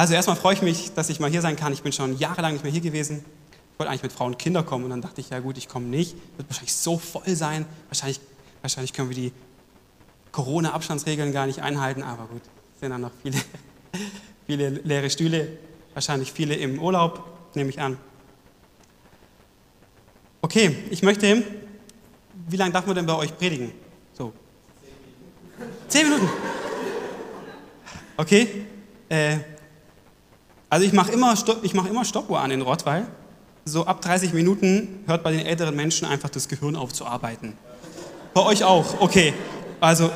Also erstmal freue ich mich, dass ich mal hier sein kann. Ich bin schon jahrelang nicht mehr hier gewesen. Ich wollte eigentlich mit Frauen und Kindern kommen und dann dachte ich, ja gut, ich komme nicht. Wird wahrscheinlich so voll sein. Wahrscheinlich, wahrscheinlich können wir die Corona-Abstandsregeln gar nicht einhalten, aber gut, es sind dann noch viele, viele leere Stühle. Wahrscheinlich viele im Urlaub, nehme ich an. Okay, ich möchte, wie lange darf man denn bei euch predigen? So. Zehn Minuten. Okay. Äh, also ich mache immer, mach immer Stoppuhr an in Rottweil. So ab 30 Minuten hört bei den älteren Menschen einfach das Gehirn auf zu arbeiten. Bei euch auch, okay. Also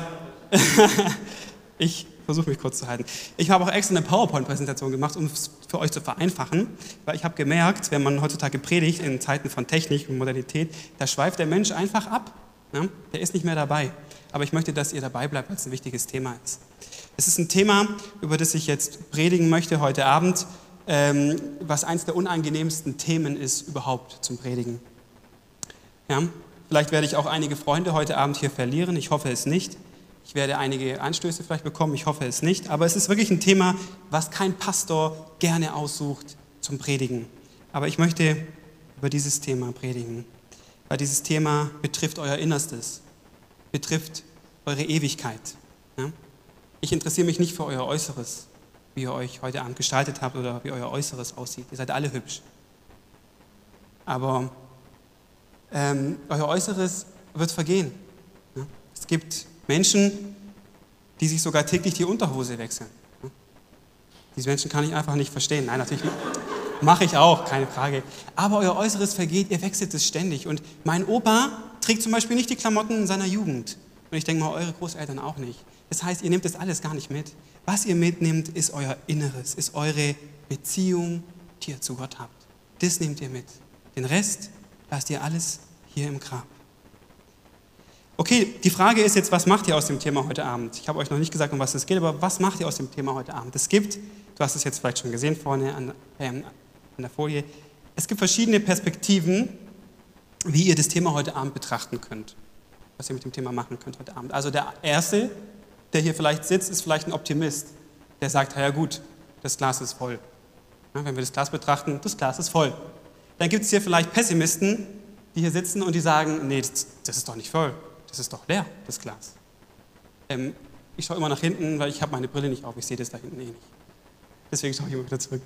ich versuche mich kurz zu halten. Ich habe auch extra eine PowerPoint-Präsentation gemacht, um es für euch zu vereinfachen, weil ich habe gemerkt, wenn man heutzutage predigt in Zeiten von Technik und Modernität, da schweift der Mensch einfach ab. Ja? Der ist nicht mehr dabei. Aber ich möchte, dass ihr dabei bleibt, weil es ein wichtiges Thema ist. Es ist ein Thema, über das ich jetzt predigen möchte heute Abend, ähm, was eines der unangenehmsten Themen ist überhaupt zum Predigen. Ja? Vielleicht werde ich auch einige Freunde heute Abend hier verlieren. Ich hoffe es nicht. Ich werde einige Anstöße vielleicht bekommen, ich hoffe es nicht. Aber es ist wirklich ein Thema, was kein Pastor gerne aussucht zum Predigen. Aber ich möchte über dieses Thema predigen, weil dieses Thema betrifft euer Innerstes, betrifft eure Ewigkeit. Ja? Ich interessiere mich nicht für euer Äußeres, wie ihr euch heute Abend gestaltet habt oder wie euer Äußeres aussieht. Ihr seid alle hübsch. Aber ähm, euer Äußeres wird vergehen. Ja? Es gibt Menschen, die sich sogar täglich die Unterhose wechseln. Diese Menschen kann ich einfach nicht verstehen. Nein, natürlich mache ich auch, keine Frage. Aber euer Äußeres vergeht, ihr wechselt es ständig. Und mein Opa trägt zum Beispiel nicht die Klamotten seiner Jugend. Und ich denke mal, eure Großeltern auch nicht. Das heißt, ihr nehmt das alles gar nicht mit. Was ihr mitnehmt, ist euer Inneres, ist eure Beziehung, die ihr zu Gott habt. Das nehmt ihr mit. Den Rest lasst ihr alles hier im Grab. Okay, die Frage ist jetzt, was macht ihr aus dem Thema heute Abend? Ich habe euch noch nicht gesagt, um was es geht, aber was macht ihr aus dem Thema heute Abend? Es gibt, du hast es jetzt vielleicht schon gesehen vorne an, äh, an der Folie, es gibt verschiedene Perspektiven, wie ihr das Thema heute Abend betrachten könnt, was ihr mit dem Thema machen könnt heute Abend. Also der Erste, der hier vielleicht sitzt, ist vielleicht ein Optimist, der sagt, ja gut, das Glas ist voll. Ja, wenn wir das Glas betrachten, das Glas ist voll. Dann gibt es hier vielleicht Pessimisten, die hier sitzen und die sagen, nee, das, das ist doch nicht voll das ist doch leer, das Glas. Ähm, ich schaue immer nach hinten, weil ich habe meine Brille nicht auf, ich sehe das da hinten eh nicht. Deswegen schaue ich immer wieder zurück.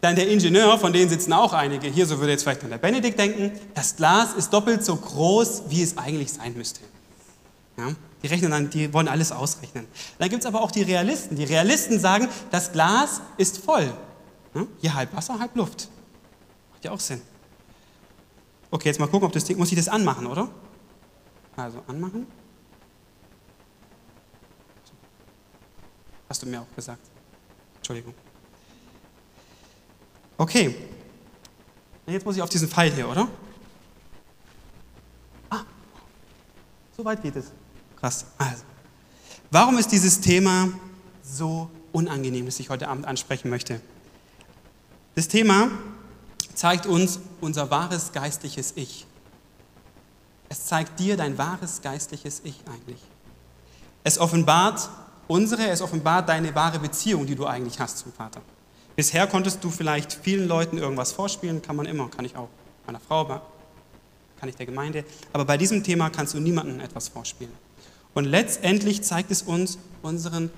Dann der Ingenieur, von denen sitzen auch einige. Hier, so würde jetzt vielleicht an der Benedikt denken, das Glas ist doppelt so groß, wie es eigentlich sein müsste. Ja? Die rechnen dann, die wollen alles ausrechnen. Dann gibt es aber auch die Realisten. Die Realisten sagen, das Glas ist voll. Ja? Hier halb Wasser, halb Luft. Macht ja auch Sinn. Okay, jetzt mal gucken, ob das Ding, muss ich das anmachen, oder? Also anmachen. Hast du mir auch gesagt. Entschuldigung. Okay. Jetzt muss ich auf diesen Pfeil hier, oder? Ah, so weit geht es. Krass. Also, warum ist dieses Thema so unangenehm, das ich heute Abend ansprechen möchte? Das Thema zeigt uns unser wahres geistliches Ich. Es zeigt dir dein wahres geistliches Ich eigentlich. Es offenbart unsere, es offenbart deine wahre Beziehung, die du eigentlich hast zum Vater. Bisher konntest du vielleicht vielen Leuten irgendwas vorspielen, kann man immer, kann ich auch. Meiner Frau, kann ich der Gemeinde. Aber bei diesem Thema kannst du niemandem etwas vorspielen. Und letztendlich zeigt es uns unseren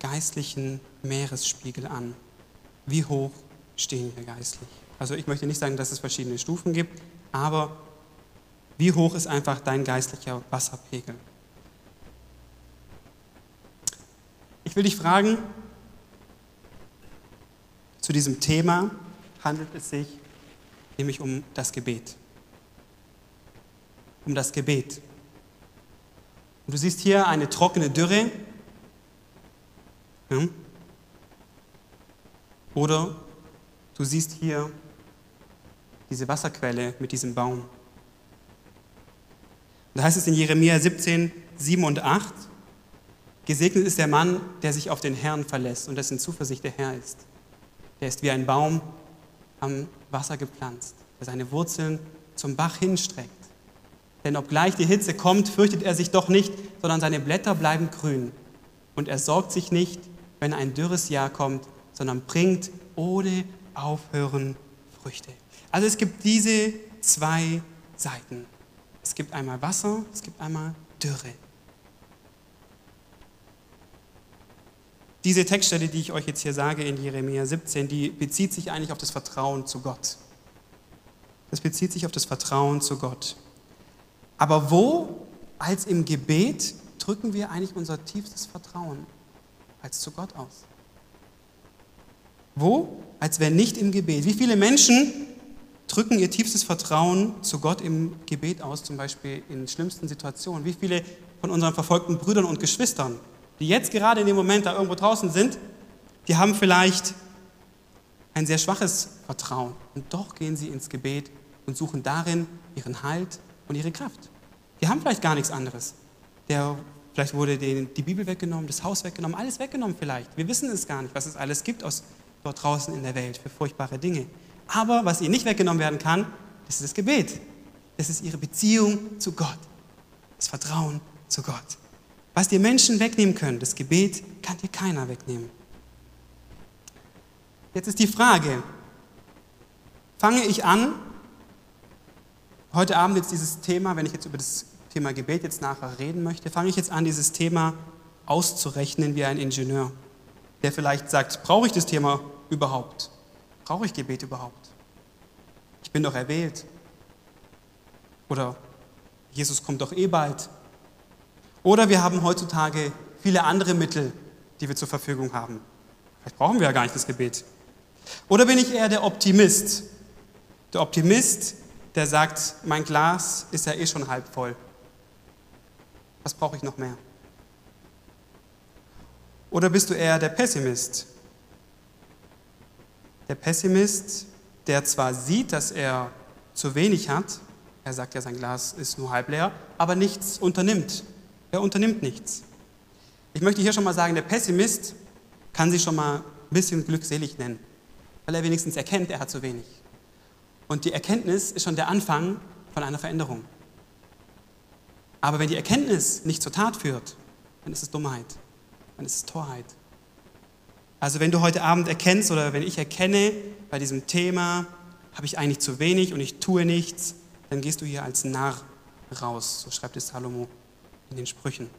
geistlichen Meeresspiegel an. Wie hoch stehen wir geistlich? Also ich möchte nicht sagen, dass es verschiedene Stufen gibt, aber wie hoch ist einfach dein geistlicher Wasserpegel? Ich will dich fragen, zu diesem Thema handelt es sich nämlich um das Gebet. Um das Gebet. Und du siehst hier eine trockene Dürre. Ja? Oder du siehst hier diese Wasserquelle mit diesem Baum. Da heißt es in Jeremia 17, 7 und 8, Gesegnet ist der Mann, der sich auf den Herrn verlässt und dessen Zuversicht der Herr ist. Der ist wie ein Baum am Wasser gepflanzt, der seine Wurzeln zum Bach hinstreckt. Denn obgleich die Hitze kommt, fürchtet er sich doch nicht, sondern seine Blätter bleiben grün. Und er sorgt sich nicht, wenn ein dürres Jahr kommt, sondern bringt ohne Aufhören Früchte. Also es gibt diese zwei Seiten. Es gibt einmal Wasser, es gibt einmal Dürre. Diese Textstelle, die ich euch jetzt hier sage in Jeremia 17, die bezieht sich eigentlich auf das Vertrauen zu Gott. Das bezieht sich auf das Vertrauen zu Gott. Aber wo als im Gebet drücken wir eigentlich unser tiefstes Vertrauen als zu Gott aus? Wo? Als wenn nicht im Gebet. Wie viele Menschen drücken ihr tiefstes Vertrauen zu Gott im Gebet aus, zum Beispiel in schlimmsten Situationen? Wie viele von unseren verfolgten Brüdern und Geschwistern, die jetzt gerade in dem Moment da irgendwo draußen sind, die haben vielleicht ein sehr schwaches Vertrauen und doch gehen sie ins Gebet und suchen darin ihren Halt und ihre Kraft. Die haben vielleicht gar nichts anderes. Der, vielleicht wurde denen die Bibel weggenommen, das Haus weggenommen, alles weggenommen vielleicht. Wir wissen es gar nicht, was es alles gibt aus dort draußen in der Welt für furchtbare Dinge. Aber was ihnen nicht weggenommen werden kann, das ist das Gebet. Das ist ihre Beziehung zu Gott. Das Vertrauen zu Gott. Was dir Menschen wegnehmen können, das Gebet kann dir keiner wegnehmen. Jetzt ist die Frage, fange ich an, heute Abend jetzt dieses Thema, wenn ich jetzt über das Thema Gebet jetzt nachher reden möchte, fange ich jetzt an, dieses Thema auszurechnen wie ein Ingenieur, der vielleicht sagt, brauche ich das Thema überhaupt? Brauche ich Gebet überhaupt? Ich bin doch erwählt. Oder Jesus kommt doch eh bald. Oder wir haben heutzutage viele andere Mittel, die wir zur Verfügung haben. Vielleicht brauchen wir ja gar nicht das Gebet. Oder bin ich eher der Optimist? Der Optimist, der sagt, mein Glas ist ja eh schon halb voll. Was brauche ich noch mehr? Oder bist du eher der Pessimist? Der Pessimist, der zwar sieht, dass er zu wenig hat, er sagt ja, sein Glas ist nur halb leer, aber nichts unternimmt. Er unternimmt nichts. Ich möchte hier schon mal sagen, der Pessimist kann sich schon mal ein bisschen glückselig nennen, weil er wenigstens erkennt, er hat zu wenig. Und die Erkenntnis ist schon der Anfang von einer Veränderung. Aber wenn die Erkenntnis nicht zur Tat führt, dann ist es Dummheit, dann ist es Torheit. Also wenn du heute Abend erkennst oder wenn ich erkenne, bei diesem Thema habe ich eigentlich zu wenig und ich tue nichts, dann gehst du hier als Narr raus, so schreibt es Salomo in den Sprüchen.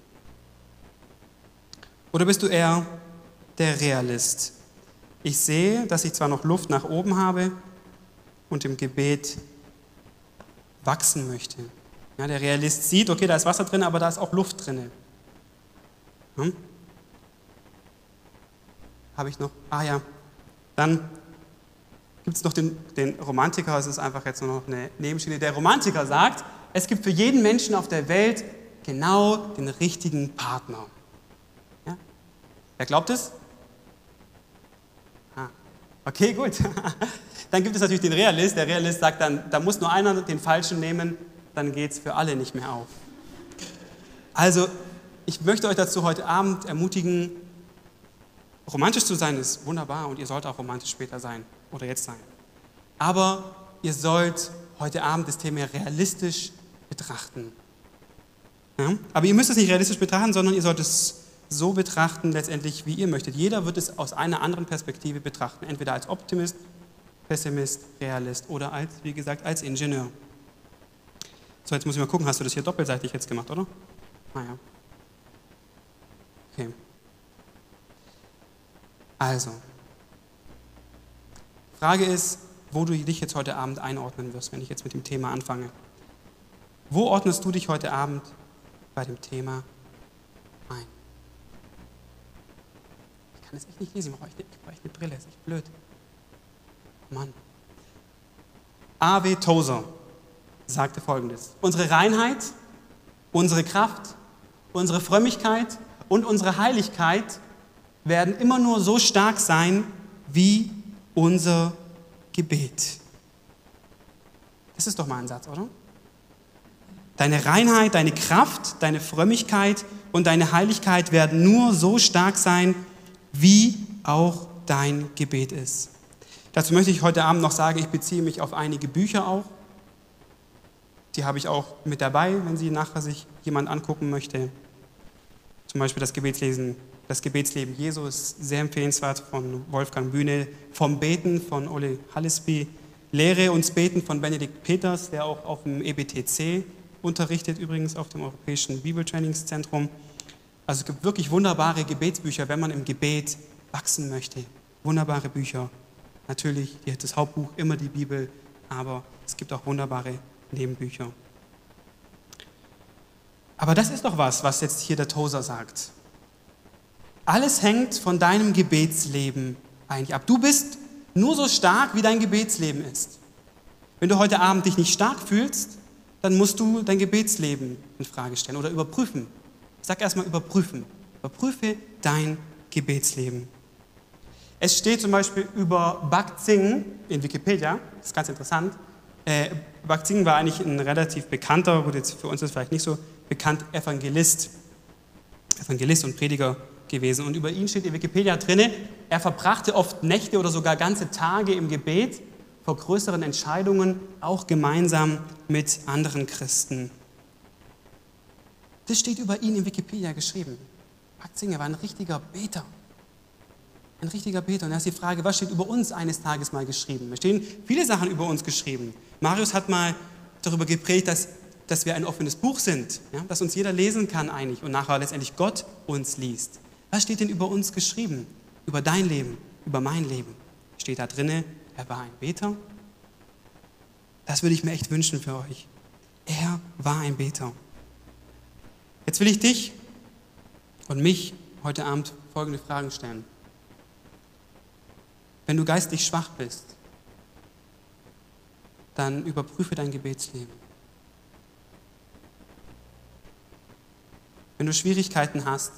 Oder bist du eher der Realist? Ich sehe, dass ich zwar noch Luft nach oben habe und im Gebet wachsen möchte. Ja, der Realist sieht, okay, da ist Wasser drin, aber da ist auch Luft drin. Hm? Habe ich noch? Ah ja. Dann gibt es noch den, den Romantiker, es ist einfach jetzt nur noch eine Nebenschiene. Der Romantiker sagt, es gibt für jeden Menschen auf der Welt genau den richtigen Partner. Ja? Wer glaubt es? Ah, okay, gut. Dann gibt es natürlich den Realist. Der Realist sagt dann, da muss nur einer den Falschen nehmen, dann geht es für alle nicht mehr auf. Also, ich möchte euch dazu heute Abend ermutigen, romantisch zu sein ist wunderbar und ihr sollt auch romantisch später sein oder jetzt sein. Aber ihr sollt heute Abend das Thema realistisch betrachten. Ja? Aber ihr müsst es nicht realistisch betrachten, sondern ihr sollt es so betrachten, letztendlich, wie ihr möchtet. Jeder wird es aus einer anderen Perspektive betrachten, entweder als Optimist, Pessimist, Realist oder als, wie gesagt, als Ingenieur. So, jetzt muss ich mal gucken, hast du das hier doppelseitig jetzt gemacht, oder? Naja. Ah, okay. Also, Frage ist, wo du dich jetzt heute Abend einordnen wirst, wenn ich jetzt mit dem Thema anfange. Wo ordnest du dich heute Abend bei dem Thema ein. Ich kann es echt nicht lesen, ich brauche echt, eine Brille, ist echt blöd. Mann. A.W. Tozer sagte folgendes: Unsere Reinheit, unsere Kraft, unsere Frömmigkeit und unsere Heiligkeit werden immer nur so stark sein wie unser Gebet. Das ist doch mal ein Satz, oder? Deine Reinheit, deine Kraft, deine Frömmigkeit und deine Heiligkeit werden nur so stark sein, wie auch dein Gebet ist. Dazu möchte ich heute Abend noch sagen, ich beziehe mich auf einige Bücher auch. Die habe ich auch mit dabei, wenn sie nachher sich jemand angucken möchte. Zum Beispiel das Gebetslesen, Das Gebetsleben Jesu ist sehr empfehlenswert von Wolfgang Bühne. Vom Beten von Ole Hallesby. Lehre uns Beten von Benedikt Peters, der auch auf dem EBTC unterrichtet, übrigens auf dem Europäischen Bibeltrainingszentrum. Also es gibt wirklich wunderbare Gebetsbücher, wenn man im Gebet wachsen möchte. Wunderbare Bücher. Natürlich das Hauptbuch immer die Bibel, aber es gibt auch wunderbare Nebenbücher. Aber das ist doch was, was jetzt hier der Toser sagt. Alles hängt von deinem Gebetsleben eigentlich ab. Du bist nur so stark, wie dein Gebetsleben ist. Wenn du heute Abend dich nicht stark fühlst, dann musst du dein Gebetsleben in Frage stellen oder überprüfen. Ich sage erstmal überprüfen. Überprüfe dein Gebetsleben. Es steht zum Beispiel über Bakzing in Wikipedia, das ist ganz interessant. Äh, Bakzing war eigentlich ein relativ bekannter, gut, jetzt für uns ist vielleicht nicht so bekannt, Evangelist. Evangelist und Prediger gewesen. Und über ihn steht in Wikipedia drin, er verbrachte oft Nächte oder sogar ganze Tage im Gebet vor größeren Entscheidungen, auch gemeinsam mit anderen Christen. Das steht über ihn in Wikipedia geschrieben. Bakzinger war ein richtiger Beter. Ein richtiger Beter. Und da ist die Frage, was steht über uns eines Tages mal geschrieben? Es stehen viele Sachen über uns geschrieben. Marius hat mal darüber geprägt, dass, dass wir ein offenes Buch sind, ja? dass uns jeder lesen kann eigentlich und nachher letztendlich Gott uns liest. Was steht denn über uns geschrieben? Über dein Leben, über mein Leben? Steht da drinne, er war ein Beter? Das würde ich mir echt wünschen für euch. Er war ein Beter. Jetzt will ich dich und mich heute Abend folgende Fragen stellen. Wenn du geistlich schwach bist, dann überprüfe dein Gebetsleben. Wenn du Schwierigkeiten hast,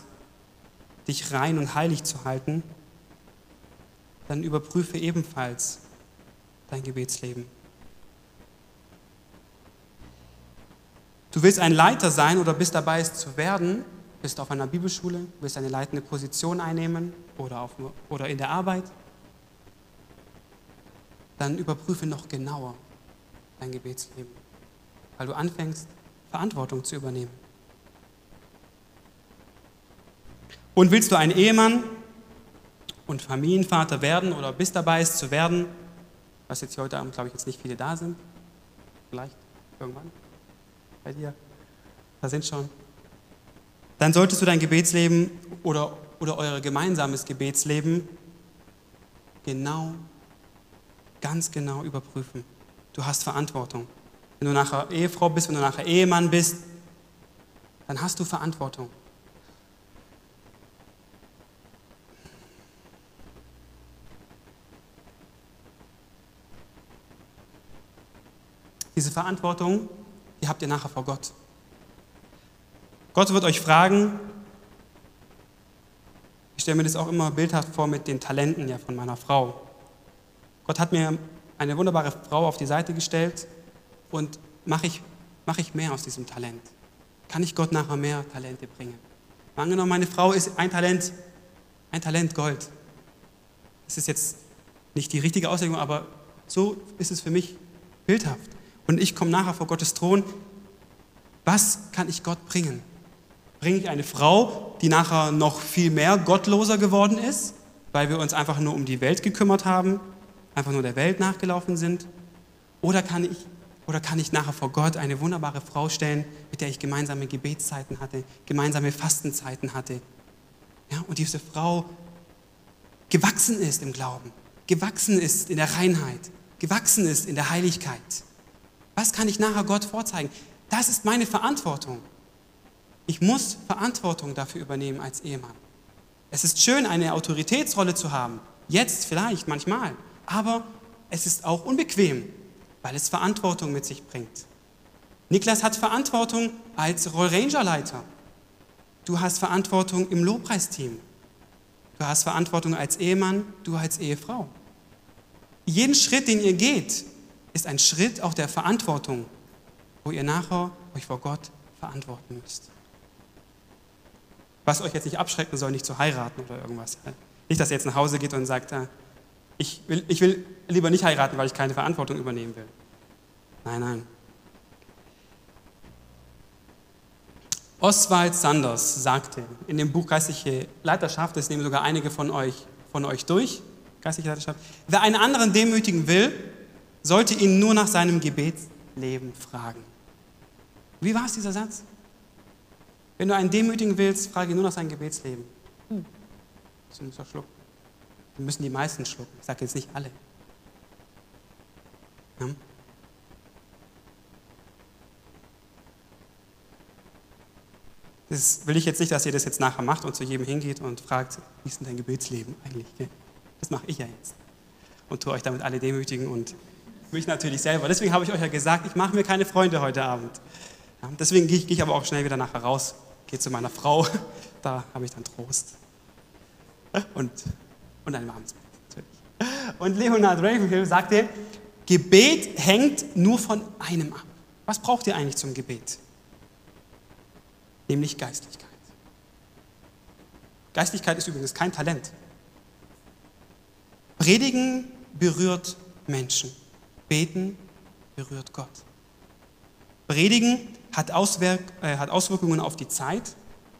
dich rein und heilig zu halten, dann überprüfe ebenfalls dein Gebetsleben. Du willst ein Leiter sein oder bist dabei, es zu werden, bist auf einer Bibelschule, willst eine leitende Position einnehmen oder, auf, oder in der Arbeit, dann überprüfe noch genauer dein Gebetsleben, weil du anfängst, Verantwortung zu übernehmen. Und willst du ein Ehemann und Familienvater werden oder bist dabei, es zu werden, was jetzt hier heute Abend, glaube ich, jetzt nicht viele da sind, vielleicht irgendwann bei dir? Da sind schon. Dann solltest du dein Gebetsleben oder, oder euer gemeinsames Gebetsleben genau, ganz genau überprüfen. Du hast Verantwortung. Wenn du nachher Ehefrau bist, wenn du nachher Ehemann bist, dann hast du Verantwortung. Diese Verantwortung die habt ihr nachher vor Gott. Gott wird euch fragen, ich stelle mir das auch immer bildhaft vor mit den Talenten ja von meiner Frau. Gott hat mir eine wunderbare Frau auf die Seite gestellt und mache ich, mach ich mehr aus diesem Talent? Kann ich Gott nachher mehr Talente bringen? Angenommen, meine Frau ist ein Talent, ein Talent Gold. Das ist jetzt nicht die richtige Auslegung, aber so ist es für mich bildhaft und ich komme nachher vor Gottes Thron, was kann ich Gott bringen? Bringe ich eine Frau, die nachher noch viel mehr gottloser geworden ist, weil wir uns einfach nur um die Welt gekümmert haben, einfach nur der Welt nachgelaufen sind? Oder kann ich, oder kann ich nachher vor Gott eine wunderbare Frau stellen, mit der ich gemeinsame Gebetszeiten hatte, gemeinsame Fastenzeiten hatte? Ja, und diese Frau gewachsen ist im Glauben, gewachsen ist in der Reinheit, gewachsen ist in der Heiligkeit. Was kann ich nachher Gott vorzeigen? Das ist meine Verantwortung. Ich muss Verantwortung dafür übernehmen als Ehemann. Es ist schön, eine Autoritätsrolle zu haben. Jetzt vielleicht, manchmal. Aber es ist auch unbequem, weil es Verantwortung mit sich bringt. Niklas hat Verantwortung als Roll Ranger Leiter. Du hast Verantwortung im Lobpreisteam. Du hast Verantwortung als Ehemann, du als Ehefrau. Jeden Schritt, den ihr geht, ist ein Schritt auch der Verantwortung, wo ihr nachher euch vor Gott verantworten müsst. Was euch jetzt nicht abschrecken soll, nicht zu heiraten oder irgendwas. Nicht, dass ihr jetzt nach Hause geht und sagt, äh, ich will, ich will lieber nicht heiraten, weil ich keine Verantwortung übernehmen will. Nein, nein. Oswald Sanders sagte in dem Buch Geistliche Leiterschaft, das nehmen sogar einige von euch, von euch durch, Geistliche Leiterschaft, wer einen anderen demütigen will, sollte ihn nur nach seinem Gebetsleben fragen. Wie war es dieser Satz? Wenn du einen demütigen willst, frage ihn nur nach seinem Gebetsleben. Hm. Das muss er schlucken. Müssen die meisten schlucken. Ich sage jetzt nicht alle. Ja? Das will ich jetzt nicht, dass ihr das jetzt nachher macht und zu jedem hingeht und fragt, wie ist denn dein Gebetsleben eigentlich? Das mache ich ja jetzt. Und tue euch damit alle demütigen und mich natürlich selber. Deswegen habe ich euch ja gesagt, ich mache mir keine Freunde heute Abend. Deswegen gehe ich aber auch schnell wieder nachher raus, gehe zu meiner Frau, da habe ich dann Trost. Und, und ein warmes Bett, natürlich. Und Leonard Ravenhill sagte, Gebet hängt nur von einem ab. Was braucht ihr eigentlich zum Gebet? nämlich Geistlichkeit. Geistlichkeit ist übrigens kein Talent. Predigen berührt Menschen. Beten berührt Gott. Predigen hat, Auswirk äh, hat Auswirkungen auf die Zeit,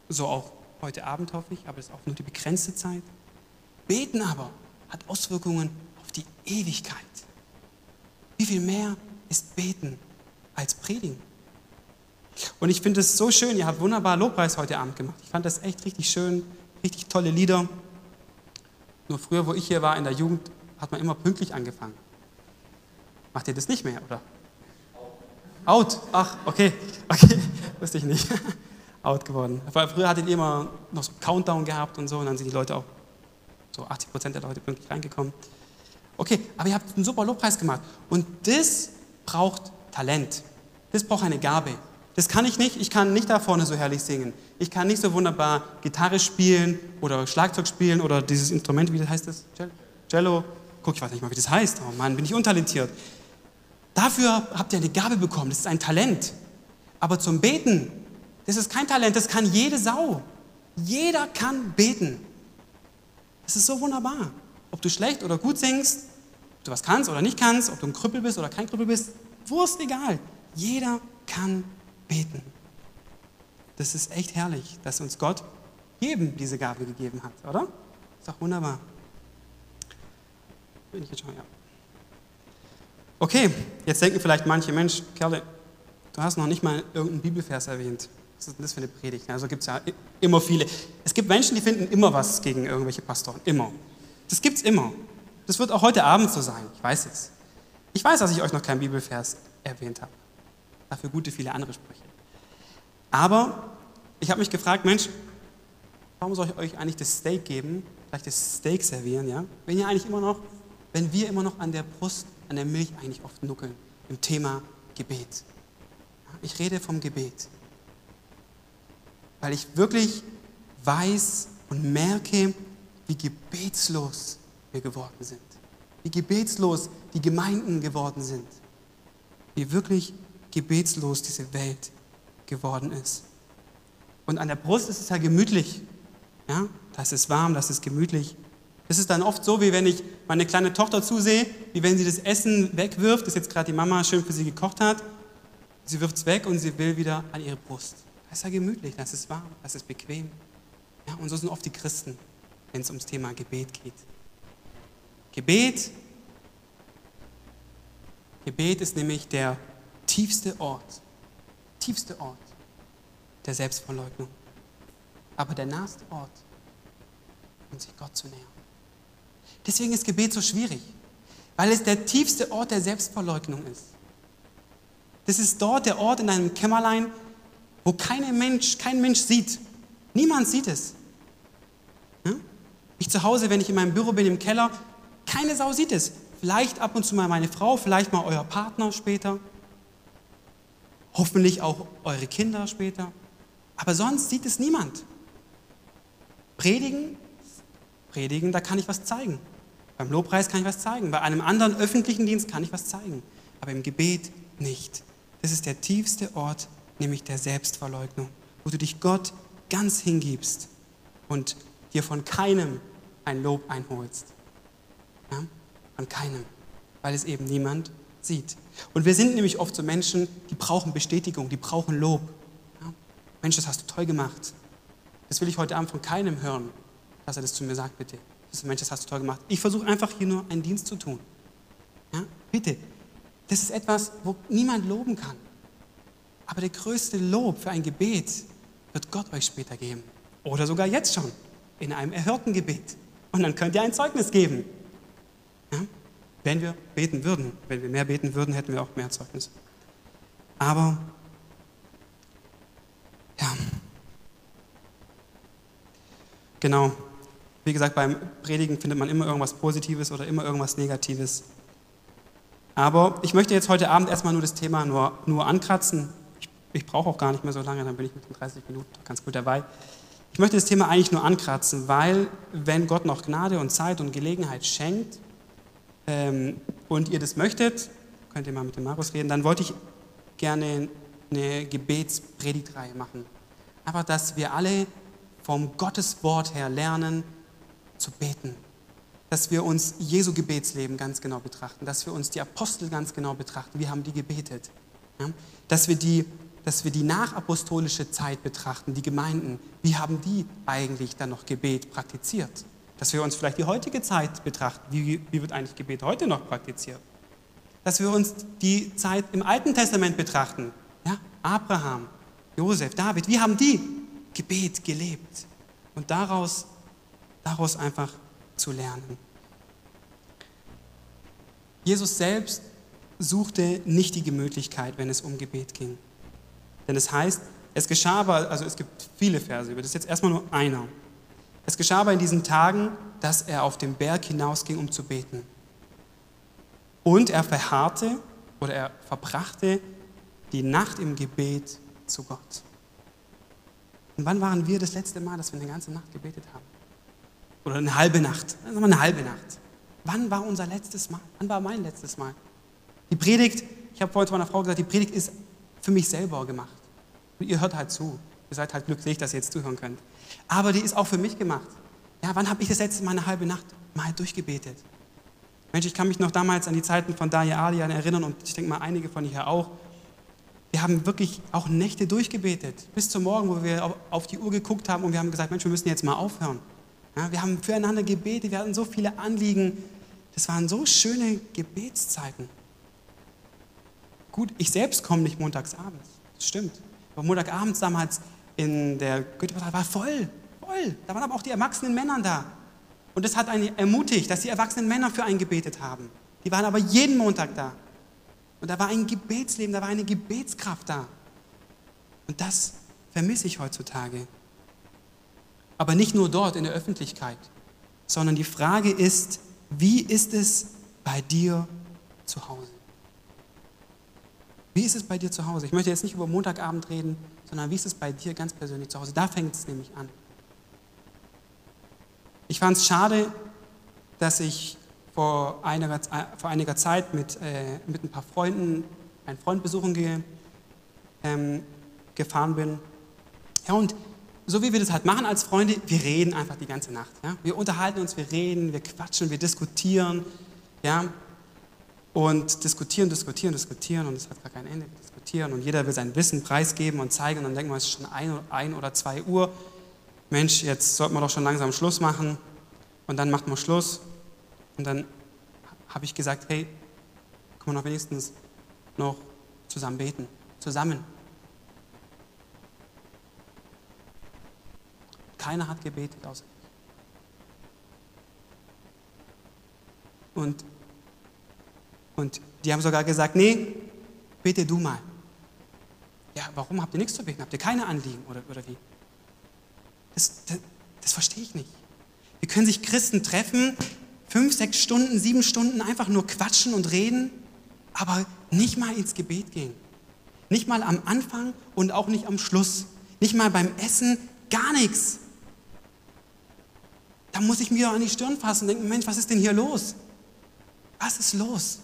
so auch heute Abend hoffe ich, aber es ist auch nur die begrenzte Zeit. Beten aber hat Auswirkungen auf die Ewigkeit. Wie viel mehr ist Beten als Predigen? Und ich finde es so schön, ihr habt wunderbar Lobpreis heute Abend gemacht. Ich fand das echt richtig schön, richtig tolle Lieder. Nur früher, wo ich hier war in der Jugend, hat man immer pünktlich angefangen. Macht ihr das nicht mehr, oder? Out. Ach, okay. Okay, wusste ich nicht. Out geworden. Früher hattet ihr immer noch so einen Countdown gehabt und so, und dann sind die Leute auch, so 80 Prozent der Leute pünktlich reingekommen. Okay, aber ihr habt einen super Lobpreis gemacht. Und das braucht Talent. Das braucht eine Gabe. Das kann ich nicht. Ich kann nicht da vorne so herrlich singen. Ich kann nicht so wunderbar Gitarre spielen oder Schlagzeug spielen oder dieses Instrument, wie heißt das? Cello? Guck, ich weiß nicht mal, wie das heißt. Oh Mann, bin ich untalentiert. Dafür habt ihr eine Gabe bekommen. Das ist ein Talent. Aber zum Beten, das ist kein Talent. Das kann jede Sau. Jeder kann beten. Das ist so wunderbar. Ob du schlecht oder gut singst, ob du was kannst oder nicht kannst, ob du ein Krüppel bist oder kein Krüppel bist, Wurst egal. Jeder kann beten. Das ist echt herrlich, dass uns Gott jedem diese Gabe gegeben hat, oder? Ist doch wunderbar. Bin ich jetzt schon, ja. Okay, jetzt denken vielleicht manche Mensch, Kerle, du hast noch nicht mal irgendeinen Bibelvers erwähnt. Was ist denn das für eine Predigt? Also gibt es ja immer viele. Es gibt Menschen, die finden immer was gegen irgendwelche Pastoren. Immer. Das gibt es immer. Das wird auch heute Abend so sein. Ich weiß es. Ich weiß, dass ich euch noch keinen Bibelvers erwähnt habe. Dafür gute viele andere Sprüche. Aber ich habe mich gefragt, Mensch, warum soll ich euch eigentlich das Steak geben, vielleicht das Steak servieren, ja? Wenn ihr eigentlich immer noch, wenn wir immer noch an der Brust, an der Milch eigentlich oft nuckeln, im Thema Gebet. Ich rede vom Gebet. Weil ich wirklich weiß und merke, wie gebetslos wir geworden sind. Wie gebetslos die Gemeinden geworden sind. Wie wirklich gebetslos diese Welt geworden ist. Und an der Brust ist es ja gemütlich. Ja? Da ist warm, das ist gemütlich. Es ist dann oft so, wie wenn ich meine kleine Tochter zusehe, wie wenn sie das Essen wegwirft, das jetzt gerade die Mama schön für sie gekocht hat. Sie wirft es weg und sie will wieder an ihre Brust. Das ist ja gemütlich, das ist warm, das ist bequem. Ja, und so sind oft die Christen, wenn es ums Thema Gebet geht. Gebet, Gebet ist nämlich der tiefste Ort, tiefste Ort der Selbstverleugnung, aber der naheste Ort, um sich Gott zu nähern. Deswegen ist Gebet so schwierig, weil es der tiefste Ort der Selbstverleugnung ist. Das ist dort der Ort in einem Kämmerlein, wo kein Mensch, kein Mensch sieht. Niemand sieht es. Ja? Ich zu Hause, wenn ich in meinem Büro bin, im Keller, keine Sau sieht es. Vielleicht ab und zu mal meine Frau, vielleicht mal euer Partner später. Hoffentlich auch eure Kinder später. Aber sonst sieht es niemand. Predigen, predigen, da kann ich was zeigen. Beim Lobpreis kann ich was zeigen. Bei einem anderen öffentlichen Dienst kann ich was zeigen. Aber im Gebet nicht. Das ist der tiefste Ort, nämlich der Selbstverleugnung, wo du dich Gott ganz hingibst und dir von keinem ein Lob einholst. Ja? Von keinem, weil es eben niemand sieht. Und wir sind nämlich oft so Menschen, die brauchen Bestätigung, die brauchen Lob. Ja? Mensch, das hast du toll gemacht. Das will ich heute Abend von keinem hören, dass er das zu mir sagt, bitte. Das Mensch, das hast du toll gemacht. Ich versuche einfach hier nur einen Dienst zu tun. Ja? Bitte. Das ist etwas, wo niemand loben kann. Aber der größte Lob für ein Gebet wird Gott euch später geben. Oder sogar jetzt schon in einem erhörten Gebet. Und dann könnt ihr ein Zeugnis geben. Ja? Wenn wir beten würden, wenn wir mehr beten würden, hätten wir auch mehr Zeugnis. Aber ja, genau. Wie gesagt, beim Predigen findet man immer irgendwas Positives oder immer irgendwas Negatives. Aber ich möchte jetzt heute Abend erstmal nur das Thema nur, nur ankratzen. Ich, brauche auch gar nicht mehr so lange, dann bin ich mit den 30 Minuten ganz gut dabei. Ich möchte das Thema eigentlich nur ankratzen, weil wenn Gott noch Gnade und Zeit und Gelegenheit schenkt ähm, und ihr das möchtet, könnt ihr mal mit dem Markus reden, dann wollte ich gerne eine Gebetspredigtreihe machen. Aber dass wir alle vom Gotteswort her lernen, zu beten. Dass wir uns Jesu Gebetsleben ganz genau betrachten, dass wir uns die Apostel ganz genau betrachten, wie haben die gebetet. Ja? Dass, wir die, dass wir die nachapostolische Zeit betrachten, die Gemeinden, wie haben die eigentlich dann noch Gebet praktiziert. Dass wir uns vielleicht die heutige Zeit betrachten, wie, wie wird eigentlich Gebet heute noch praktiziert. Dass wir uns die Zeit im Alten Testament betrachten, ja? Abraham, Josef, David, wie haben die Gebet gelebt? Und daraus daraus einfach zu lernen. Jesus selbst suchte nicht die Gemütlichkeit, wenn es um Gebet ging. Denn es heißt, es geschah aber, also es gibt viele Verse, das ist jetzt erstmal nur einer. Es geschah aber in diesen Tagen, dass er auf den Berg hinausging, um zu beten. Und er verharrte oder er verbrachte die Nacht im Gebet zu Gott. Und wann waren wir das letzte Mal, dass wir eine ganze Nacht gebetet haben? Oder eine halbe Nacht. Sagen wir eine halbe Nacht. Wann war unser letztes Mal? Wann war mein letztes Mal? Die Predigt, ich habe vorhin zu meiner Frau gesagt, die Predigt ist für mich selber gemacht. Und ihr hört halt zu. Ihr seid halt glücklich, dass ihr jetzt zuhören könnt. Aber die ist auch für mich gemacht. Ja, wann habe ich das letzte Mal eine halbe Nacht mal durchgebetet? Mensch, ich kann mich noch damals an die Zeiten von Daya Alian erinnern und ich denke mal einige von hier auch. Wir haben wirklich auch Nächte durchgebetet, bis zum Morgen, wo wir auf die Uhr geguckt haben und wir haben gesagt, Mensch, wir müssen jetzt mal aufhören. Ja, wir haben füreinander gebetet, wir hatten so viele Anliegen. Das waren so schöne Gebetszeiten. Gut, ich selbst komme nicht montags abends, das stimmt. Aber Montagabends damals in der Goethepartei war voll, voll. Da waren aber auch die erwachsenen Männer da. Und das hat einen ermutigt, dass die erwachsenen Männer für einen gebetet haben. Die waren aber jeden Montag da. Und da war ein Gebetsleben, da war eine Gebetskraft da. Und das vermisse ich heutzutage. Aber nicht nur dort in der Öffentlichkeit, sondern die Frage ist, wie ist es bei dir zu Hause? Wie ist es bei dir zu Hause? Ich möchte jetzt nicht über Montagabend reden, sondern wie ist es bei dir ganz persönlich zu Hause? Da fängt es nämlich an. Ich fand es schade, dass ich vor einiger, vor einiger Zeit mit, äh, mit ein paar Freunden einen Freund besuchen ge, ähm, gefahren bin. Ja, und so wie wir das halt machen als Freunde, wir reden einfach die ganze Nacht. Ja? Wir unterhalten uns, wir reden, wir quatschen, wir diskutieren. Ja? Und diskutieren, diskutieren, diskutieren und es hat gar kein Ende. Wir diskutieren und jeder will sein Wissen preisgeben und zeigen und dann denkt man, es ist schon ein, ein oder zwei Uhr. Mensch, jetzt sollten wir doch schon langsam Schluss machen. Und dann macht man Schluss. Und dann habe ich gesagt, hey, können wir noch wenigstens noch zusammen beten. Zusammen. Keiner hat gebetet außer ich. Und, und die haben sogar gesagt, nee, bete du mal. Ja, warum habt ihr nichts zu beten? Habt ihr keine Anliegen oder, oder wie? Das, das, das verstehe ich nicht. Wie können sich Christen treffen, fünf, sechs Stunden, sieben Stunden einfach nur quatschen und reden, aber nicht mal ins Gebet gehen. Nicht mal am Anfang und auch nicht am Schluss. Nicht mal beim Essen, gar nichts. Da muss ich mir an die Stirn fassen und denken, Mensch, was ist denn hier los? Was ist los?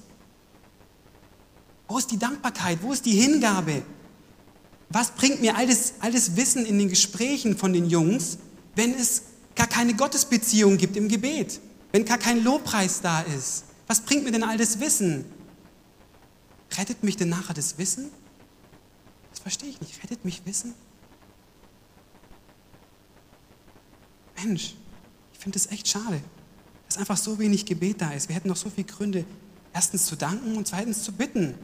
Wo ist die Dankbarkeit? Wo ist die Hingabe? Was bringt mir all das, all das Wissen in den Gesprächen von den Jungs, wenn es gar keine Gottesbeziehung gibt im Gebet? Wenn gar kein Lobpreis da ist? Was bringt mir denn all das Wissen? Rettet mich denn nachher das Wissen? Das verstehe ich nicht. Rettet mich Wissen? Mensch, ich finde es echt schade, dass einfach so wenig Gebet da ist. Wir hätten noch so viele Gründe, erstens zu danken und zweitens zu bitten.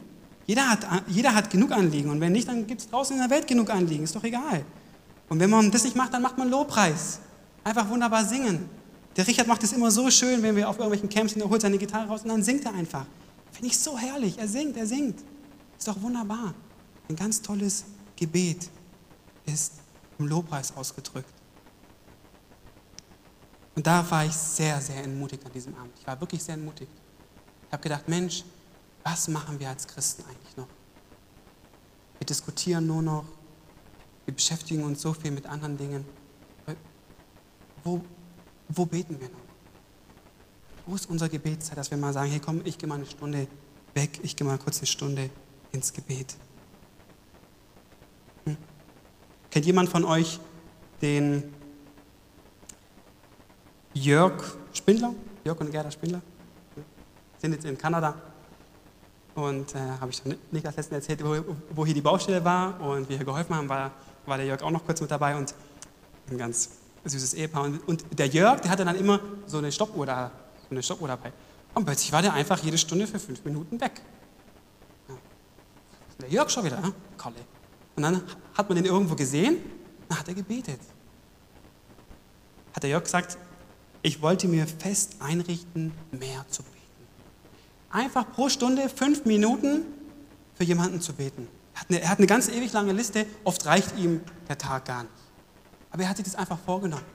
Jeder hat, jeder hat genug Anliegen und wenn nicht, dann gibt es draußen in der Welt genug Anliegen, ist doch egal. Und wenn man das nicht macht, dann macht man Lobpreis. Einfach wunderbar singen. Der Richard macht es immer so schön, wenn wir auf irgendwelchen Camps sind, er holt seine Gitarre raus und dann singt er einfach. Finde ich so herrlich. Er singt, er singt. Ist doch wunderbar. Ein ganz tolles Gebet ist im Lobpreis ausgedrückt. Und da war ich sehr, sehr entmutigt an diesem Abend. Ich war wirklich sehr entmutigt. Ich habe gedacht, Mensch, was machen wir als Christen eigentlich noch? Wir diskutieren nur noch, wir beschäftigen uns so viel mit anderen Dingen. Wo, wo beten wir noch? Wo ist unsere Gebetszeit, dass wir mal sagen, hey komm, ich gehe mal eine Stunde weg, ich gehe mal kurz eine Stunde ins Gebet. Hm? Kennt jemand von euch den Jörg Spindler? Jörg und Gerda Spindler? Sind jetzt in Kanada und äh, habe ich Niklas letztens erzählt, wo, wo, hier die Baustelle war und wir hier geholfen haben, war, war der Jörg auch noch kurz mit dabei und ein ganz süßes Ehepaar. Und, und der Jörg, der hatte dann immer so eine Stoppuhr, da, eine Stoppuhr dabei. Und plötzlich war der einfach jede Stunde für fünf Minuten weg. Ja. Der Jörg schon wieder, Kalle. Und dann hat man den irgendwo gesehen, dann hat er gebetet. Hat der Jörg gesagt, ich wollte mir fest einrichten, mehr zu beten einfach pro Stunde fünf Minuten für jemanden zu beten. Er hat, eine, er hat eine ganz ewig lange Liste, oft reicht ihm der Tag gar nicht. Aber er hat sich das einfach vorgenommen.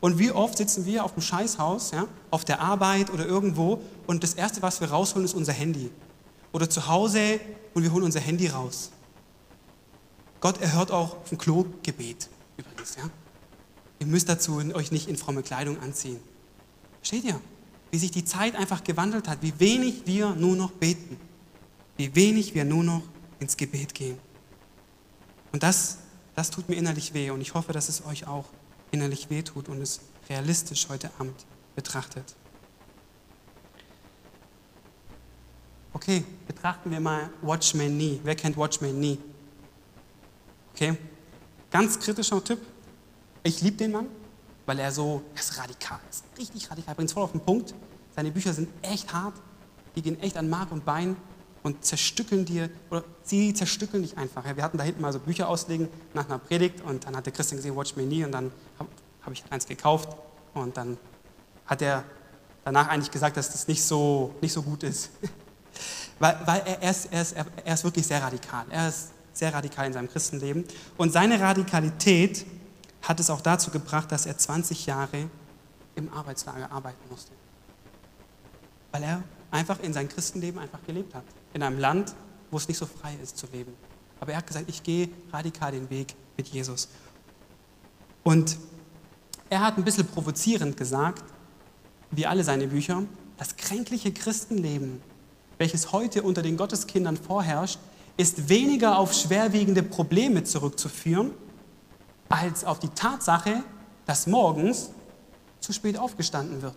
Und wie oft sitzen wir auf dem Scheißhaus, ja, auf der Arbeit oder irgendwo und das Erste, was wir rausholen, ist unser Handy. Oder zu Hause und wir holen unser Handy raus. Gott erhört auch dem Klo Gebet übrigens. Ja. Ihr müsst dazu euch nicht in fromme Kleidung anziehen. Steht ihr? Wie sich die Zeit einfach gewandelt hat, wie wenig wir nur noch beten, wie wenig wir nur noch ins Gebet gehen. Und das, das tut mir innerlich weh und ich hoffe, dass es euch auch innerlich weh tut und es realistisch heute Abend betrachtet. Okay, betrachten wir mal Watchman Nee. Wer kennt Watchman Nee? Okay, ganz kritischer Typ. Ich liebe den Mann weil er so, er ist radikal, ist richtig radikal, bringt es voll auf den Punkt. Seine Bücher sind echt hart, die gehen echt an Mark und Bein und zerstückeln dir, oder sie zerstückeln dich einfach. Wir hatten da hinten mal so Bücher auslegen nach einer Predigt und dann hat der Christian gesehen, Watch Me Nie und dann habe hab ich eins gekauft und dann hat er danach eigentlich gesagt, dass das nicht so, nicht so gut ist. weil weil er, er, ist, er, ist, er ist wirklich sehr radikal. Er ist sehr radikal in seinem Christenleben und seine Radikalität hat es auch dazu gebracht, dass er 20 Jahre im Arbeitslager arbeiten musste. Weil er einfach in sein Christenleben einfach gelebt hat. In einem Land, wo es nicht so frei ist zu leben. Aber er hat gesagt, ich gehe radikal den Weg mit Jesus. Und er hat ein bisschen provozierend gesagt, wie alle seine Bücher, das kränkliche Christenleben, welches heute unter den Gotteskindern vorherrscht, ist weniger auf schwerwiegende Probleme zurückzuführen, als auf die Tatsache, dass morgens zu spät aufgestanden wird.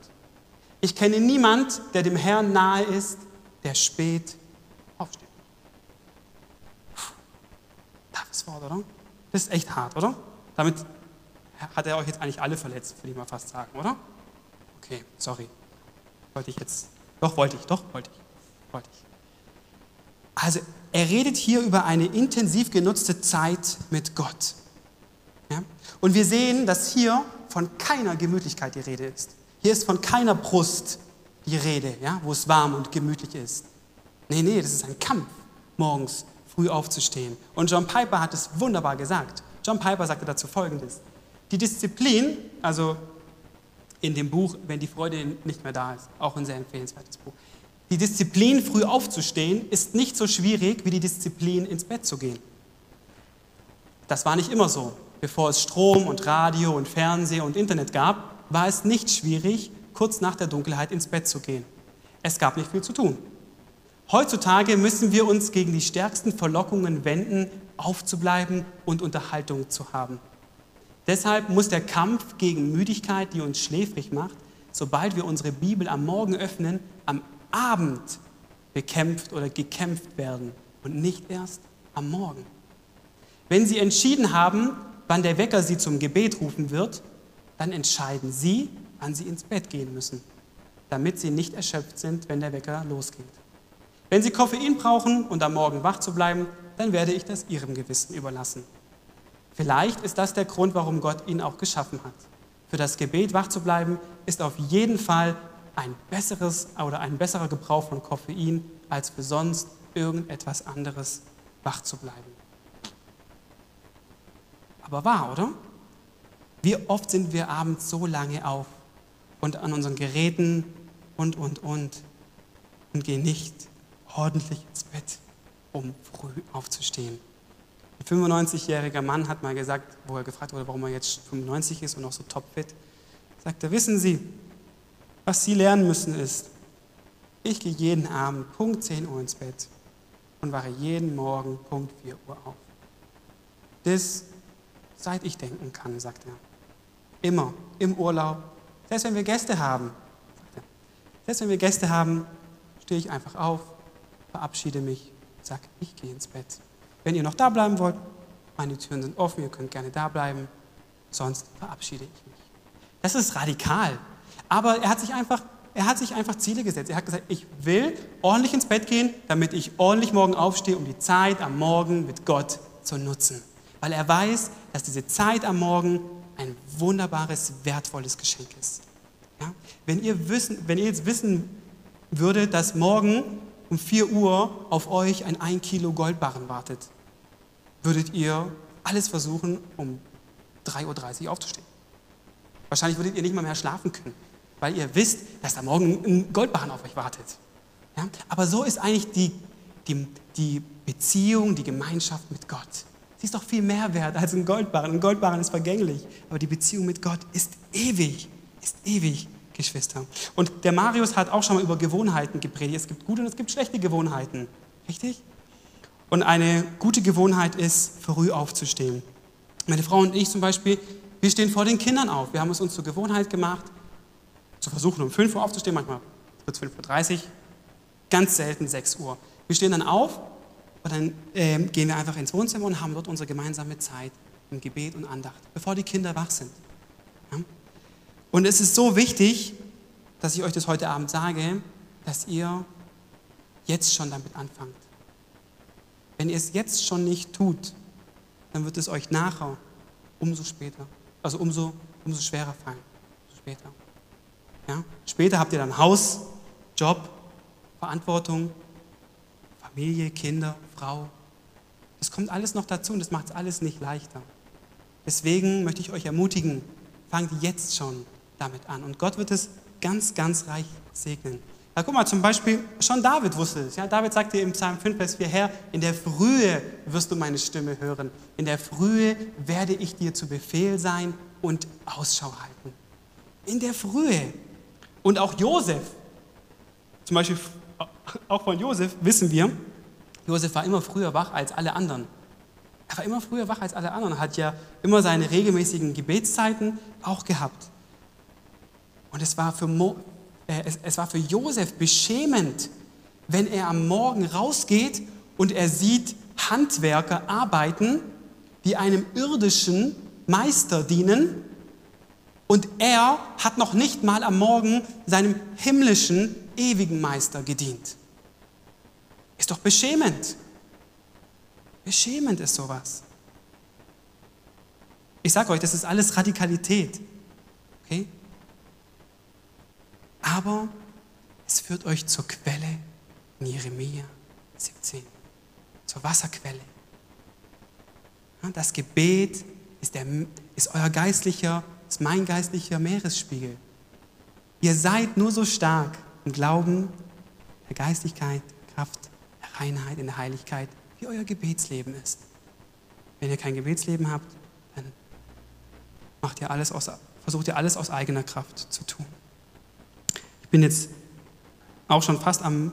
Ich kenne niemand, der dem Herrn nahe ist, der spät aufsteht. Toughes Wort, oder? Das ist echt hart, oder? Damit hat er euch jetzt eigentlich alle verletzt, würde ich mal fast sagen, oder? Okay, sorry. Wollte ich jetzt. Doch, wollte ich, doch, wollte ich. Wollte ich. Also, er redet hier über eine intensiv genutzte Zeit mit Gott. Ja? Und wir sehen, dass hier von keiner Gemütlichkeit die Rede ist. Hier ist von keiner Brust die Rede, ja, wo es warm und gemütlich ist. Nee, nee, das ist ein Kampf, morgens früh aufzustehen. Und John Piper hat es wunderbar gesagt. John Piper sagte dazu Folgendes. Die Disziplin, also in dem Buch, wenn die Freude nicht mehr da ist, auch ein sehr empfehlenswertes Buch. Die Disziplin, früh aufzustehen, ist nicht so schwierig wie die Disziplin, ins Bett zu gehen. Das war nicht immer so. Bevor es Strom und Radio und Fernseher und Internet gab, war es nicht schwierig, kurz nach der Dunkelheit ins Bett zu gehen. Es gab nicht viel zu tun. Heutzutage müssen wir uns gegen die stärksten Verlockungen wenden, aufzubleiben und Unterhaltung zu haben. Deshalb muss der Kampf gegen Müdigkeit, die uns schläfrig macht, sobald wir unsere Bibel am Morgen öffnen, am Abend bekämpft oder gekämpft werden und nicht erst am Morgen. Wenn Sie entschieden haben, wann der Wecker Sie zum Gebet rufen wird, dann entscheiden Sie, wann Sie ins Bett gehen müssen, damit Sie nicht erschöpft sind, wenn der Wecker losgeht. Wenn Sie Koffein brauchen und am Morgen wach zu bleiben, dann werde ich das Ihrem Gewissen überlassen. Vielleicht ist das der Grund, warum Gott ihn auch geschaffen hat. Für das Gebet wach zu bleiben, ist auf jeden Fall ein besseres oder ein besserer Gebrauch von Koffein, als für sonst irgendetwas anderes wach zu bleiben. Aber wahr, oder? Wie oft sind wir abends so lange auf und an unseren Geräten und, und, und und gehen nicht ordentlich ins Bett, um früh aufzustehen. Ein 95-jähriger Mann hat mal gesagt, wo er gefragt wurde, warum er jetzt 95 ist und noch so topfit, sagte, wissen Sie, was Sie lernen müssen ist, ich gehe jeden Abend Punkt 10 Uhr ins Bett und wache jeden Morgen Punkt 4 Uhr auf. Das, seit ich denken kann, sagt er. Immer, im Urlaub, selbst wenn wir Gäste haben, sagt er. Selbst wenn wir Gäste haben, stehe ich einfach auf, verabschiede mich, sage, ich gehe ins Bett. Wenn ihr noch da bleiben wollt, meine Türen sind offen, ihr könnt gerne da bleiben, sonst verabschiede ich mich. Das ist radikal. Aber er hat sich einfach, er hat sich einfach Ziele gesetzt. Er hat gesagt, ich will ordentlich ins Bett gehen, damit ich ordentlich morgen aufstehe, um die Zeit am Morgen mit Gott zu nutzen. Weil er weiß, dass diese Zeit am Morgen ein wunderbares, wertvolles Geschenk ist. Ja? Wenn, ihr wissen, wenn ihr jetzt wissen würdet, dass morgen um 4 Uhr auf euch ein 1 Kilo Goldbarren wartet, würdet ihr alles versuchen, um 3.30 Uhr aufzustehen. Wahrscheinlich würdet ihr nicht mal mehr schlafen können, weil ihr wisst, dass da morgen ein Goldbarren auf euch wartet. Ja? Aber so ist eigentlich die, die, die Beziehung, die Gemeinschaft mit Gott. Sie ist doch viel mehr wert als ein Goldbarren. Ein Goldbarren ist vergänglich, aber die Beziehung mit Gott ist ewig, ist ewig, Geschwister. Und der Marius hat auch schon mal über Gewohnheiten gepredigt. Es gibt gute und es gibt schlechte Gewohnheiten. Richtig? Und eine gute Gewohnheit ist, früh aufzustehen. Meine Frau und ich zum Beispiel, wir stehen vor den Kindern auf. Wir haben es uns zur Gewohnheit gemacht, zu versuchen, um 5 Uhr aufzustehen. Manchmal wird es 5.30 Uhr, ganz selten 6 Uhr. Wir stehen dann auf und dann äh, gehen wir einfach ins Wohnzimmer und haben dort unsere gemeinsame Zeit im Gebet und Andacht, bevor die Kinder wach sind. Ja? Und es ist so wichtig, dass ich euch das heute Abend sage, dass ihr jetzt schon damit anfangt. Wenn ihr es jetzt schon nicht tut, dann wird es euch nachher umso später, also umso, umso schwerer fallen. Umso später. Ja? Später habt ihr dann Haus, Job, Verantwortung, Familie, Kinder, Frau. Das kommt alles noch dazu und das macht es alles nicht leichter. Deswegen möchte ich euch ermutigen, fangt jetzt schon damit an. Und Gott wird es ganz, ganz reich segnen. Ja, guck mal, zum Beispiel, schon David wusste es. Ja, David sagte im Psalm 5, Vers 4, Herr, in der Frühe wirst du meine Stimme hören. In der Frühe werde ich dir zu Befehl sein und Ausschau halten. In der Frühe. Und auch Josef, zum Beispiel auch von Josef wissen wir, Josef war immer früher wach als alle anderen. Er war immer früher wach als alle anderen, hat ja immer seine regelmäßigen Gebetszeiten auch gehabt. Und es war für, Mo, äh, es, es war für Josef beschämend, wenn er am Morgen rausgeht und er sieht Handwerker arbeiten, die einem irdischen Meister dienen und er hat noch nicht mal am Morgen seinem himmlischen, ewigen Meister gedient. Ist doch beschämend. Beschämend ist sowas. Ich sage euch, das ist alles Radikalität. Okay? Aber es führt euch zur Quelle in Jeremia 17, zur Wasserquelle. Das Gebet ist, der, ist euer geistlicher, ist mein geistlicher Meeresspiegel. Ihr seid nur so stark im Glauben, der Geistigkeit, Kraft, Reinheit, in der Heiligkeit, wie euer Gebetsleben ist. Wenn ihr kein Gebetsleben habt, dann macht ihr alles aus, versucht ihr alles aus eigener Kraft zu tun. Ich bin jetzt auch schon fast am,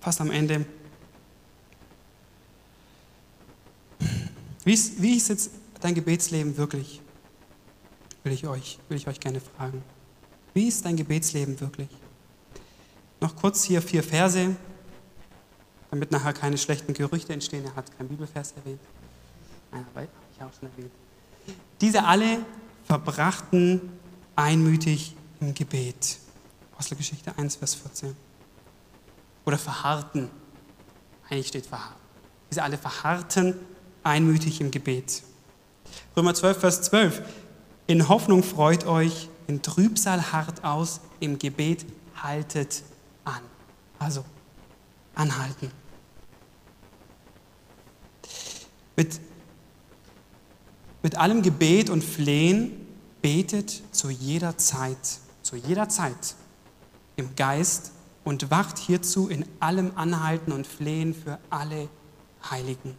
fast am Ende. Wie ist, wie ist jetzt dein Gebetsleben wirklich? Will ich, euch, will ich euch gerne fragen. Wie ist dein Gebetsleben wirklich? Noch kurz hier vier Verse, damit nachher keine schlechten Gerüchte entstehen. Er hat keinen Bibelvers erwähnt. Nein, aber ich auch schon erwähnt. Diese alle verbrachten einmütig im Gebet. Apostelgeschichte 1, Vers 14. Oder verharrten. Eigentlich steht verharrt. Diese alle verharrten einmütig im Gebet. Römer 12, Vers 12. In Hoffnung freut euch, in Trübsal hart aus, im Gebet haltet an. Also anhalten. Mit, mit allem Gebet und Flehen betet zu jeder Zeit, zu jeder Zeit im Geist und wacht hierzu in allem Anhalten und Flehen für alle Heiligen.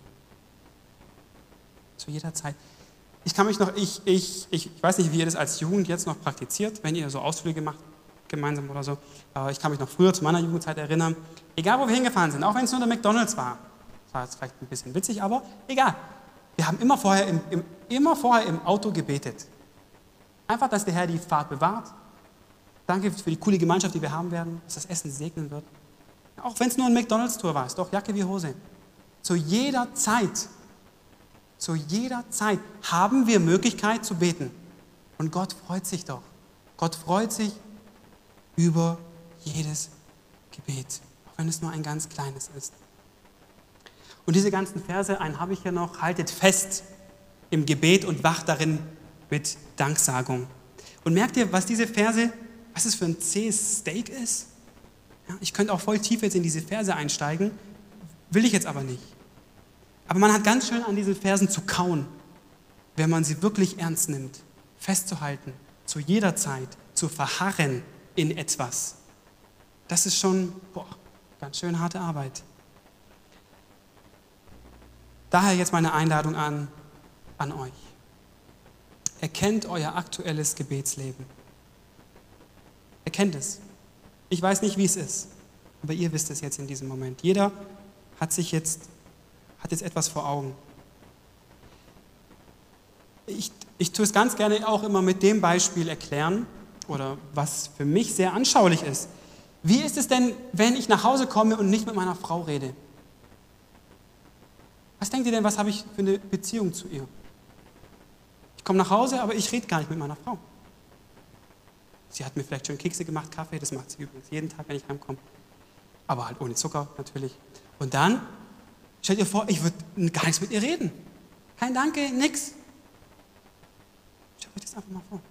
Zu jeder Zeit. Ich kann mich noch, ich, ich, ich, ich weiß nicht, wie ihr das als Jugend jetzt noch praktiziert, wenn ihr so Ausflüge macht, gemeinsam oder so. Aber ich kann mich noch früher zu meiner Jugendzeit erinnern. Egal, wo wir hingefahren sind, auch wenn es nur der McDonalds war. Das war jetzt vielleicht ein bisschen witzig, aber egal. Wir haben immer vorher im, im, immer vorher im Auto gebetet. Einfach, dass der Herr die Fahrt bewahrt. Danke für die coole Gemeinschaft, die wir haben werden, dass das Essen segnen wird. Auch wenn es nur ein McDonalds-Tour war, ist doch Jacke wie Hose. Zu jeder Zeit, zu jeder Zeit haben wir Möglichkeit zu beten. Und Gott freut sich doch. Gott freut sich über jedes Gebet, auch wenn es nur ein ganz kleines ist. Und diese ganzen Verse, einen habe ich hier noch, haltet fest im Gebet und wacht darin mit Danksagung. Und merkt ihr, was diese Verse, was es für ein zähes Steak ist? Ja, ich könnte auch voll tief jetzt in diese Verse einsteigen, will ich jetzt aber nicht. Aber man hat ganz schön an diesen Versen zu kauen, wenn man sie wirklich ernst nimmt, festzuhalten, zu jeder Zeit, zu verharren in etwas. Das ist schon boah, ganz schön harte Arbeit. Daher jetzt meine Einladung an, an euch. Erkennt euer aktuelles Gebetsleben. Erkennt es. Ich weiß nicht, wie es ist, aber ihr wisst es jetzt in diesem Moment. Jeder hat sich jetzt, hat jetzt etwas vor Augen. Ich, ich tue es ganz gerne auch immer mit dem Beispiel erklären, oder was für mich sehr anschaulich ist. Wie ist es denn, wenn ich nach Hause komme und nicht mit meiner Frau rede? Was denkt ihr denn, was habe ich für eine Beziehung zu ihr? Ich komme nach Hause, aber ich rede gar nicht mit meiner Frau. Sie hat mir vielleicht schon Kekse gemacht, Kaffee, das macht sie übrigens jeden Tag, wenn ich heimkomme. Aber halt ohne Zucker natürlich. Und dann, stellt ihr vor, ich würde gar nichts mit ihr reden. Kein Danke, nix. Stellt euch das einfach mal vor.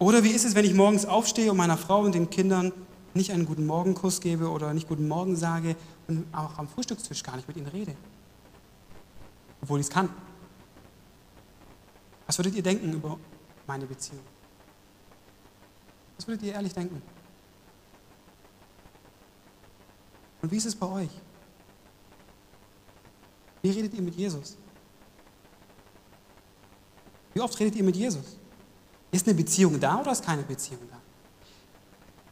Oder wie ist es, wenn ich morgens aufstehe und meiner Frau und den Kindern nicht einen guten Morgenkuss gebe oder nicht guten Morgen sage und auch am Frühstückstisch gar nicht mit ihnen rede? Obwohl ich es kann. Was würdet ihr denken über meine Beziehung? Was würdet ihr ehrlich denken? Und wie ist es bei euch? Wie redet ihr mit Jesus? Wie oft redet ihr mit Jesus? Ist eine Beziehung da oder ist keine Beziehung da?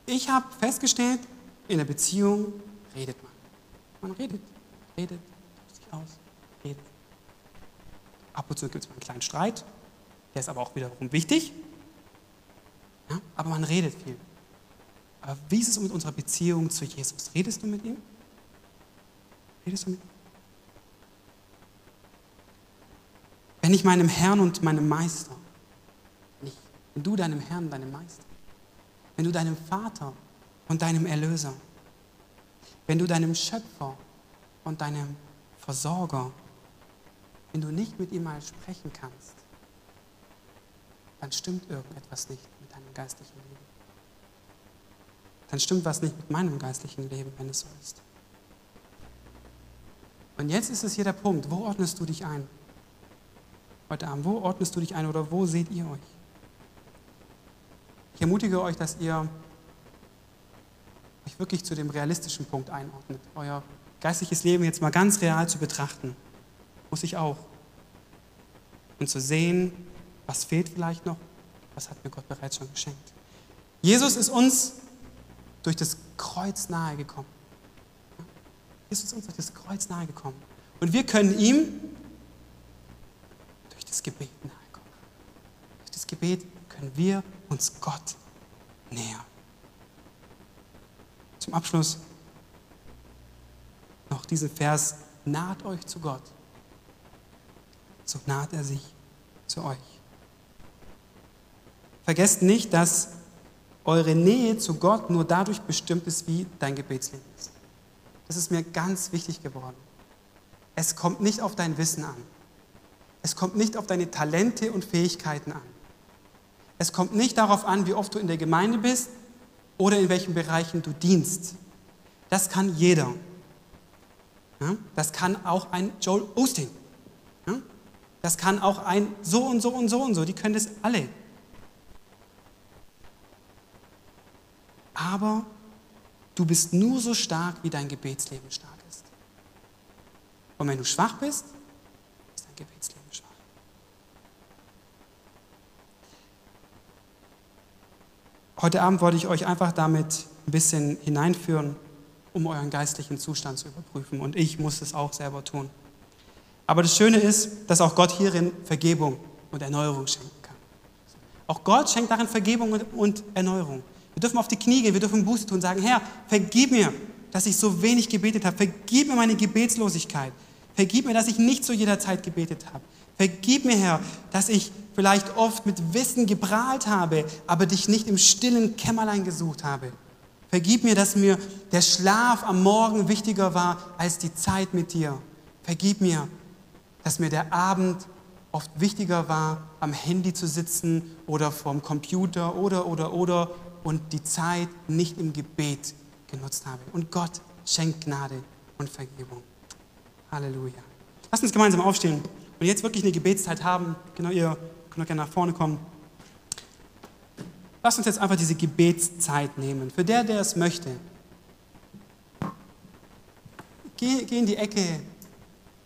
Ich habe festgestellt, in der Beziehung redet man. Man redet, redet, sich aus, redet. Ab und zu gibt es einen kleinen Streit, der ist aber auch wiederum wichtig. Ja, aber man redet viel. Aber wie ist es mit unserer Beziehung zu Jesus? Redest du mit ihm? Redest du mit ihm? Wenn ich meinem Herrn und meinem Meister wenn du deinem Herrn, deinem Meister, wenn du deinem Vater und deinem Erlöser, wenn du deinem Schöpfer und deinem Versorger, wenn du nicht mit ihm mal sprechen kannst, dann stimmt irgendetwas nicht mit deinem geistlichen Leben. Dann stimmt was nicht mit meinem geistlichen Leben, wenn es so ist. Und jetzt ist es hier der Punkt, wo ordnest du dich ein? Heute Abend, wo ordnest du dich ein oder wo seht ihr euch? Ich ermutige euch, dass ihr euch wirklich zu dem realistischen Punkt einordnet. Euer geistliches Leben jetzt mal ganz real zu betrachten. Muss ich auch. Und zu sehen, was fehlt vielleicht noch, was hat mir Gott bereits schon geschenkt. Jesus ist uns durch das Kreuz nahegekommen. Jesus ist uns durch das Kreuz nahegekommen. Und wir können ihm durch das Gebet nahekommen. Durch das Gebet können wir uns Gott näher. Zum Abschluss noch diesen Vers, naht euch zu Gott. so naht er sich zu euch. Vergesst nicht, dass eure Nähe zu Gott nur dadurch bestimmt ist, wie dein Gebetsleben ist. Das ist mir ganz wichtig geworden. Es kommt nicht auf dein Wissen an. Es kommt nicht auf deine Talente und Fähigkeiten an. Es kommt nicht darauf an, wie oft du in der Gemeinde bist oder in welchen Bereichen du dienst. Das kann jeder. Das kann auch ein Joel Osteen. Das kann auch ein so und so und so und so. Die können das alle. Aber du bist nur so stark, wie dein Gebetsleben stark ist. Und wenn du schwach bist, ist dein Gebetsleben schwach. Heute Abend wollte ich euch einfach damit ein bisschen hineinführen, um euren geistlichen Zustand zu überprüfen. Und ich muss es auch selber tun. Aber das Schöne ist, dass auch Gott hierin Vergebung und Erneuerung schenken kann. Auch Gott schenkt darin Vergebung und Erneuerung. Wir dürfen auf die Knie gehen, wir dürfen Buße tun und sagen, Herr, vergib mir, dass ich so wenig gebetet habe. Vergib mir meine Gebetslosigkeit. Vergib mir, dass ich nicht zu jeder Zeit gebetet habe. Vergib mir, Herr, dass ich vielleicht oft mit Wissen geprahlt habe, aber dich nicht im stillen Kämmerlein gesucht habe. Vergib mir, dass mir der Schlaf am Morgen wichtiger war als die Zeit mit dir. Vergib mir, dass mir der Abend oft wichtiger war, am Handy zu sitzen oder vorm Computer oder, oder, oder und die Zeit nicht im Gebet genutzt habe. Und Gott schenkt Gnade und Vergebung. Halleluja. Lasst uns gemeinsam aufstehen und jetzt wirklich eine Gebetszeit haben. Genau, ihr könnt gerne nach vorne kommen. Lasst uns jetzt einfach diese Gebetszeit nehmen. Für der, der es möchte. Geh, geh in die Ecke,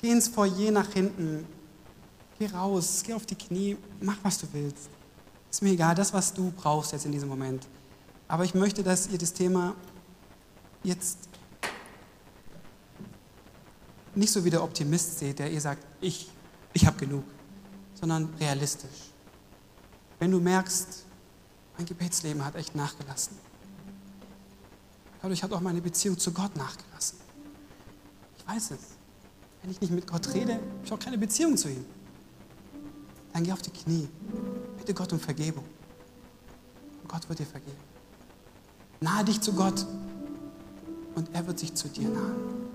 Geh ins Foyer nach hinten. Geh raus, geh auf die Knie, mach, was du willst. Ist mir egal, das, was du brauchst jetzt in diesem Moment. Aber ich möchte, dass ihr das Thema jetzt nicht so wie der Optimist seht, der ihr sagt, ich, ich habe genug, sondern realistisch. Wenn du merkst, mein Gebetsleben hat echt nachgelassen. Dadurch hat auch meine Beziehung zu Gott nachgelassen. Ich weiß es. Wenn ich nicht mit Gott rede, habe ich auch keine Beziehung zu ihm. Dann geh auf die Knie. Bitte Gott um Vergebung. Und Gott wird dir vergeben. Nahe dich zu Gott und er wird sich zu dir nahen.